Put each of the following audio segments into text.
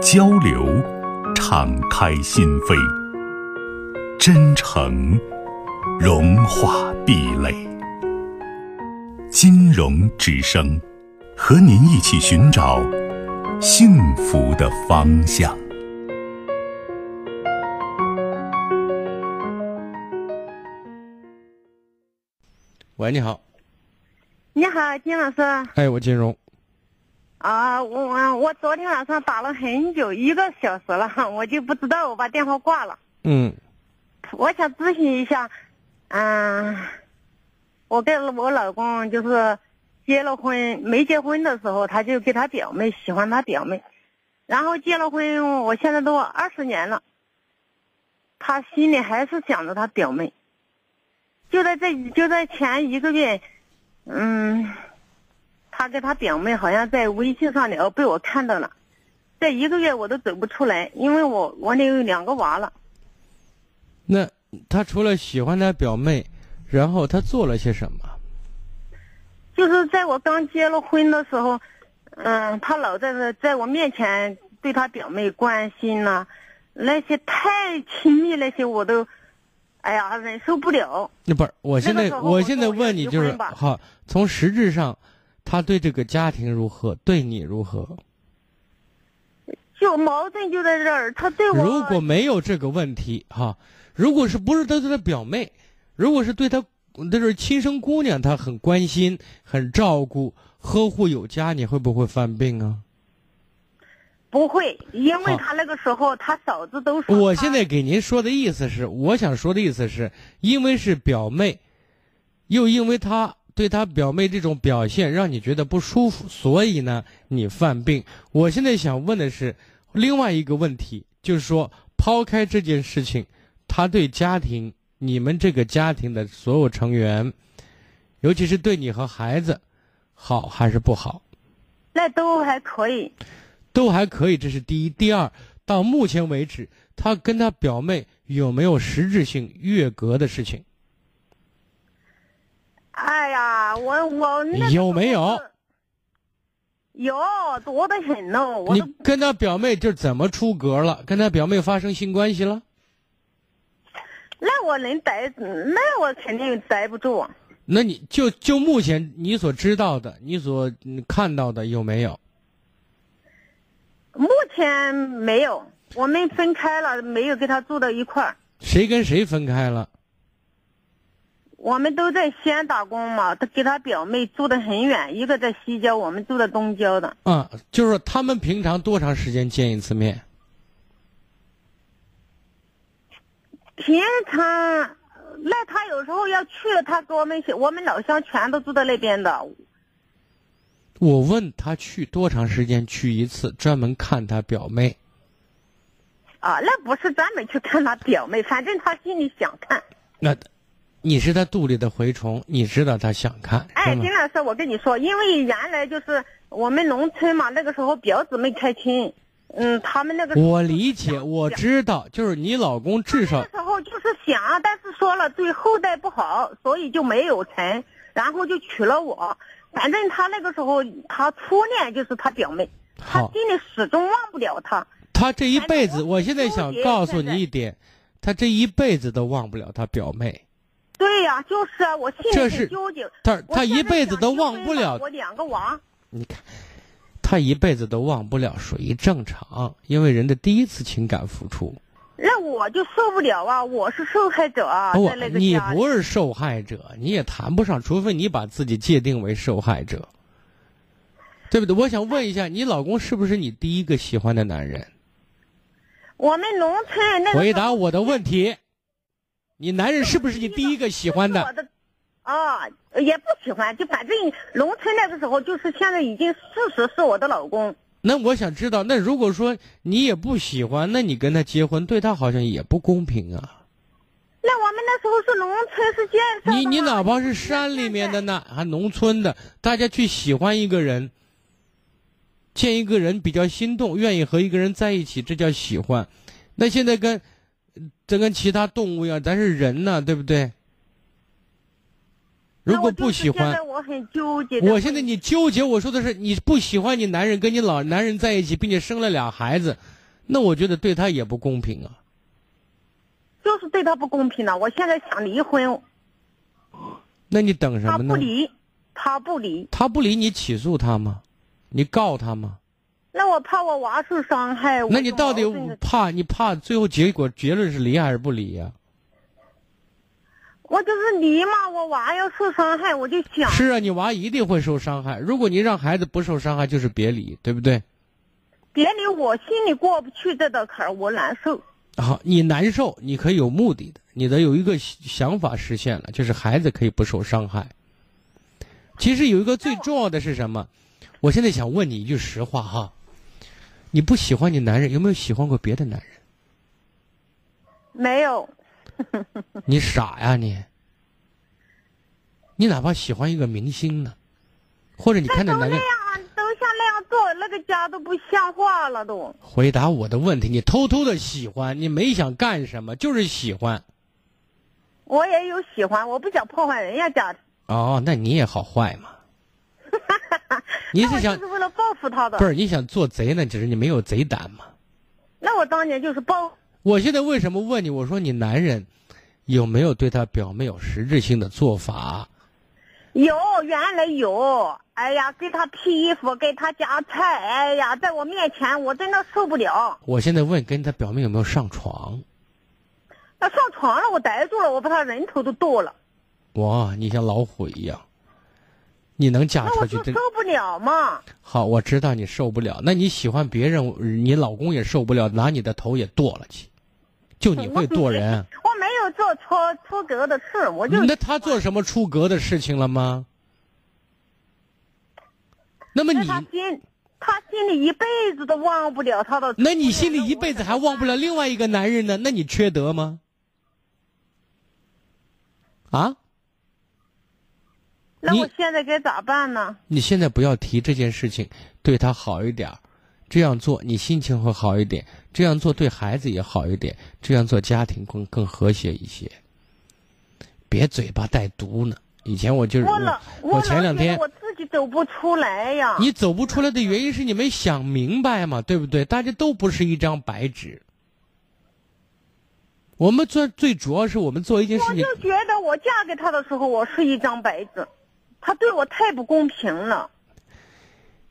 交流，敞开心扉；真诚，融化壁垒。金融之声，和您一起寻找幸福的方向。喂，你好。你好，金老师。哎，我金融。啊，我我我昨天晚上打了很久，一个小时了，我就不知道，我把电话挂了。嗯，我想咨询一下，嗯，我跟我老公就是结了婚，没结婚的时候他就给他表妹喜欢他表妹，然后结了婚，我现在都二十年了，他心里还是想着他表妹。就在这就在前一个月，嗯。他跟他表妹好像在微信上聊，被我看到了。这一个月我都走不出来，因为我我里有两个娃了。那他除了喜欢他表妹，然后他做了些什么？就是在我刚结了婚的时候，嗯，他老在在我面前对他表妹关心呐，那些太亲密那些我都，哎呀，忍受不了。那不是，我现在我现在问你就是好，从实质上。他对这个家庭如何？对你如何？就矛盾就在这儿，他对我如果没有这个问题哈，如果是不是他对他表妹，如果是对他那是亲生姑娘，他很关心、很照顾、呵护有加，你会不会犯病啊？不会，因为他那个时候他嫂子都说。我现在给您说的意思是，我想说的意思是，因为是表妹，又因为他。对他表妹这种表现让你觉得不舒服，所以呢，你犯病。我现在想问的是，另外一个问题，就是说，抛开这件事情，他对家庭，你们这个家庭的所有成员，尤其是对你和孩子，好还是不好？那都还可以，都还可以。这是第一，第二，到目前为止，他跟他表妹有没有实质性越格的事情？哎呀，我我有没有？有多的很呢。你跟他表妹就怎么出格了？跟他表妹发生性关系了？那我能待？那我肯定待不住。那你就就目前你所知道的，你所看到的有没有？目前没有，我们分开了，没有跟他住到一块儿。谁跟谁分开了？我们都在西安打工嘛，他给他表妹住的很远，一个在西郊，我们住在东郊的。嗯，就是他们平常多长时间见一次面？平常，那他有时候要去了，他跟我们我们老乡全都住在那边的。我问他去多长时间去一次，专门看他表妹。啊，那不是专门去看他表妹，反正他心里想看。那。你是他肚里的蛔虫，你知道他想看。哎，金老师，我跟你说，因为原来就是我们农村嘛，那个时候表姊妹开亲，嗯，他们那个我理解，我知道，就是你老公至少那时候就是想，但是说了对后代不好，所以就没有成，然后就娶了我。反正他那个时候他初恋就是他表妹，他心里始终忘不了他。他这一辈子，我现在想告诉你一点，他这一辈子都忘不了他表妹。对呀，就是啊，我心里很纠结。他他一辈子都忘不了我两个娃。你看，他一辈子都忘不了，属于正常，因为人的第一次情感付出。那我就受不了啊！我是受害者啊，在那个你不是受害者，你也谈不上，除非你把自己界定为受害者，对不对？我想问一下，你老公是不是你第一个喜欢的男人？我们农村那回答我的问题。你男人是不是你第一个喜欢的？啊，也不喜欢，就反正农村那个时候，就是现在已经事实是我的老公。那我想知道，那如果说你也不喜欢，那你跟他结婚，对他好像也不公平啊。那我们那时候是农村是建设你你哪怕是山里面的呢，还农村的，大家去喜欢一个人，见一个人比较心动，愿意和一个人在一起，这叫喜欢。那现在跟这跟其他动物一样，咱是人呢，对不对？如果不喜欢我现在，我很纠结。我现在你纠结，我说的是你不喜欢你男人跟你老男人在一起，并且生了俩孩子，那我觉得对他也不公平啊。就是对他不公平了。我现在想离婚，那你等什么呢？他不离，他不离。他不离你，起诉他吗？你告他吗？那我怕我娃受伤害。那你到底怕你怕最后结果结论是离还是不离呀、我就是离嘛，我娃要受伤害，我就想是啊，你娃一定会受伤害。如果你让孩子不受伤害，就是别离，对不对？别离，我心里过不去这道坎儿，我难受。好，你难受，你可以有目的的，你的有一个想法实现了，就是孩子可以不受伤害。其实有一个最重要的是什么？我现在想问你一句实话哈，你不喜欢你男人，有没有喜欢过别的男人？没有，你傻呀你！你哪怕喜欢一个明星呢，或者你看那都那那男人样，都像那样做，那个家都不像话了都。回答我的问题，你偷偷的喜欢，你没想干什么，就是喜欢。我也有喜欢，我不想破坏人家家的。哦，那你也好坏嘛？你是想就是为了报复他的。不是你想做贼呢？只是你没有贼胆嘛。那我当年就是报，我现在为什么问你？我说你男人有没有对他表妹有实质性的做法？有原来有，哎呀，给他披衣服，给他夹菜，哎呀，在我面前我真的受不了。我现在问跟他表妹有没有上床？那上床了，我逮住了，我把他人头都剁了，哇，你像老虎一样，你能嫁出去真受不了嘛。好。我知道你受不了，那你喜欢别人，你老公也受不了，拿你的头也剁了去，就你会剁人。我没有做出出格的事，我就那他做什么出格的事情了吗？那么你，他心，他心里一辈子都忘不了他的。那你心里一辈子还忘不了另外一个男人呢？那你缺德吗？啊？你那我现在该咋办呢？你现在不要提这件事情，对他好一点儿，这样做你心情会好一点，这样做对孩子也好一点，这样做家庭更更和谐一些。别嘴巴带毒呢。以前我就是我老我老前两天我自己走不出来呀。你走不出来的原因是你没想明白嘛，对不对？大家都不是一张白纸。我们做最主要是我们做一件事情我就，觉得我嫁给他的时候，我是一张白纸，他对我太不公平了。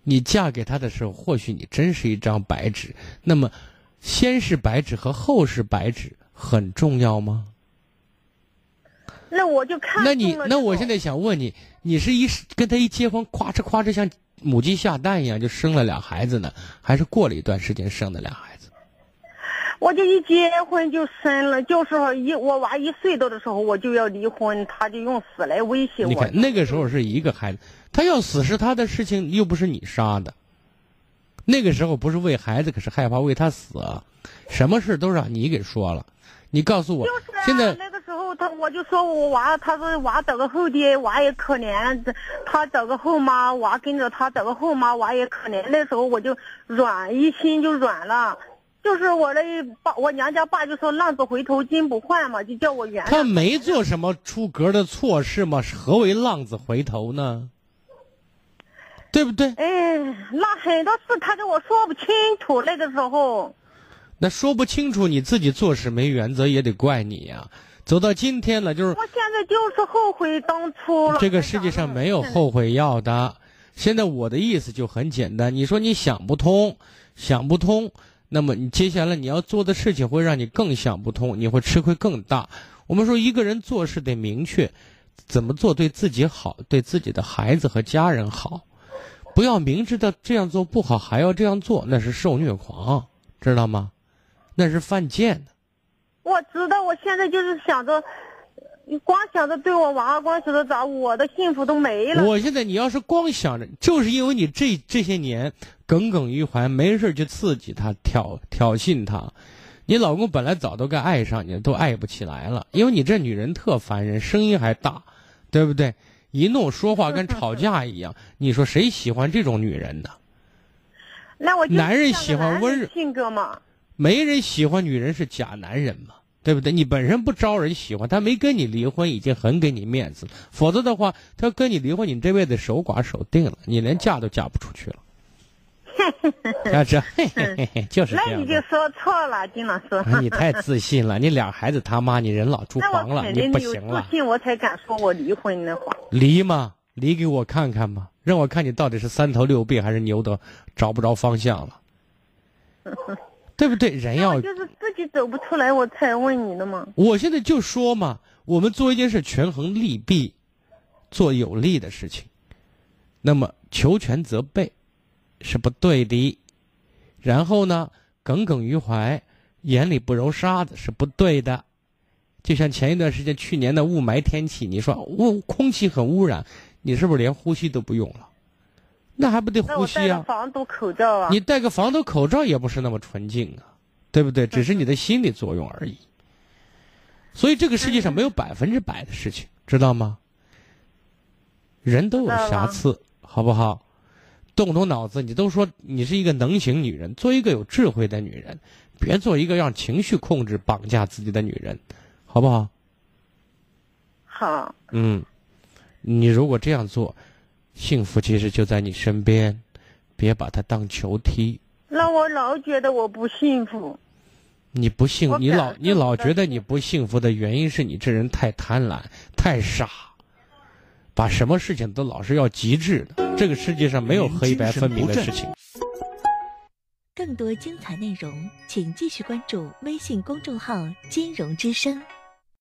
你嫁给他的时候，或许你真是一张白纸。那么，先是白纸和后是白纸很重要吗？那我就看那你那我现在想问你，你是一跟他一结婚，咵哧咵哧像母鸡下蛋一样就生了俩孩子呢，还是过了一段时间生的俩孩子？我就一结婚就生了，就是一我娃一岁多的时候我就要离婚，他就用死来威胁我你看。那个时候是一个孩子，他要死是他的事情，又不是你杀的。那个时候不是为孩子，可是害怕为他死啊，什么事都让你给说了。你告诉我，就是啊，现在那个时候他我就说我娃，他说娃找个后爹，娃也可怜，他找个后妈，娃跟着他找个后妈，娃也可怜。那时候我就软，一心就软了。就是我的爸，我娘家爸就说浪子回头金不换嘛，就叫我原谅。他没做什么出格的错事吗？何为浪子回头呢？对不对？哎，那很多事他跟我说不清楚，那个时候。那说不清楚，你自己做事没原则，也得怪你呀、走到今天了，就是我现在就是后悔当初了。这个世界上没有后悔药的。现在我的意思就很简单，你说你想不通，想不通，那么你接下来你要做的事情会让你更想不通，你会吃亏更大。我们说一个人做事得明确，怎么做对自己好，对自己的孩子和家人好，不要明知道这样做不好还要这样做，那是受虐狂，知道吗？那是犯贱的。我知道，我现在就是想着，你光想着对我娃，光想着找我的幸福都没了。我现在你要是光想着，就是因为你这这些年耿耿于怀，没事就刺激他，挑挑衅他。你老公本来早都该爱上你，都爱不起来了，因为你这女人特烦人，声音还大，对不对？一弄说话跟吵架一样。你说谁喜欢这种女人呢？那我男人喜欢温柔性格嘛。没人喜欢女人是假男人嘛，对不对？你本身不招人喜欢，他没跟你离婚已经很给你面子了，否则的话，他跟你离婚，你这辈子守寡守定了，你连嫁都嫁不出去了。啊，这就是这样。那你就说错了，金老师。你太自信了，你俩孩子他妈，你人老珠黄了，你不行了。自信我才敢说我离婚的话。离吗？离给我看看吧，让我看你到底是三头六臂还是牛的找不着方向了。对不对？人要就是自己走不出来，我才问你的嘛。我现在就说嘛，我们做一件事，权衡利弊，做有利的事情，那么求全责备是不对的。然后呢，耿耿于怀，眼里不揉沙子是不对的。就像前一段时间，去年的雾霾天气，你说雾空气很污染，你是不是连呼吸都不用了？那还不得呼吸啊？防毒口罩啊！你戴个防毒口罩也不是那么纯净啊，对不对？只是你的心理作用而已。所以这个世界上没有百分之百的事情，知道吗？人都有瑕疵，好不好？动动脑子，你都说你是一个能行女人，做一个有智慧的女人，别做一个让情绪控制、绑架自己的女人，好不好？好。嗯，你如果这样做。幸福其实就在你身边，别把它当球踢。那我老觉得我不幸福。你不幸，你老你老觉得你不幸福的原因是你这人太贪婪、太傻，把什么事情都老是要极致的。这个世界上没有黑白分明的事情。更多精彩内容，请继续关注微信公众号“金融之声”。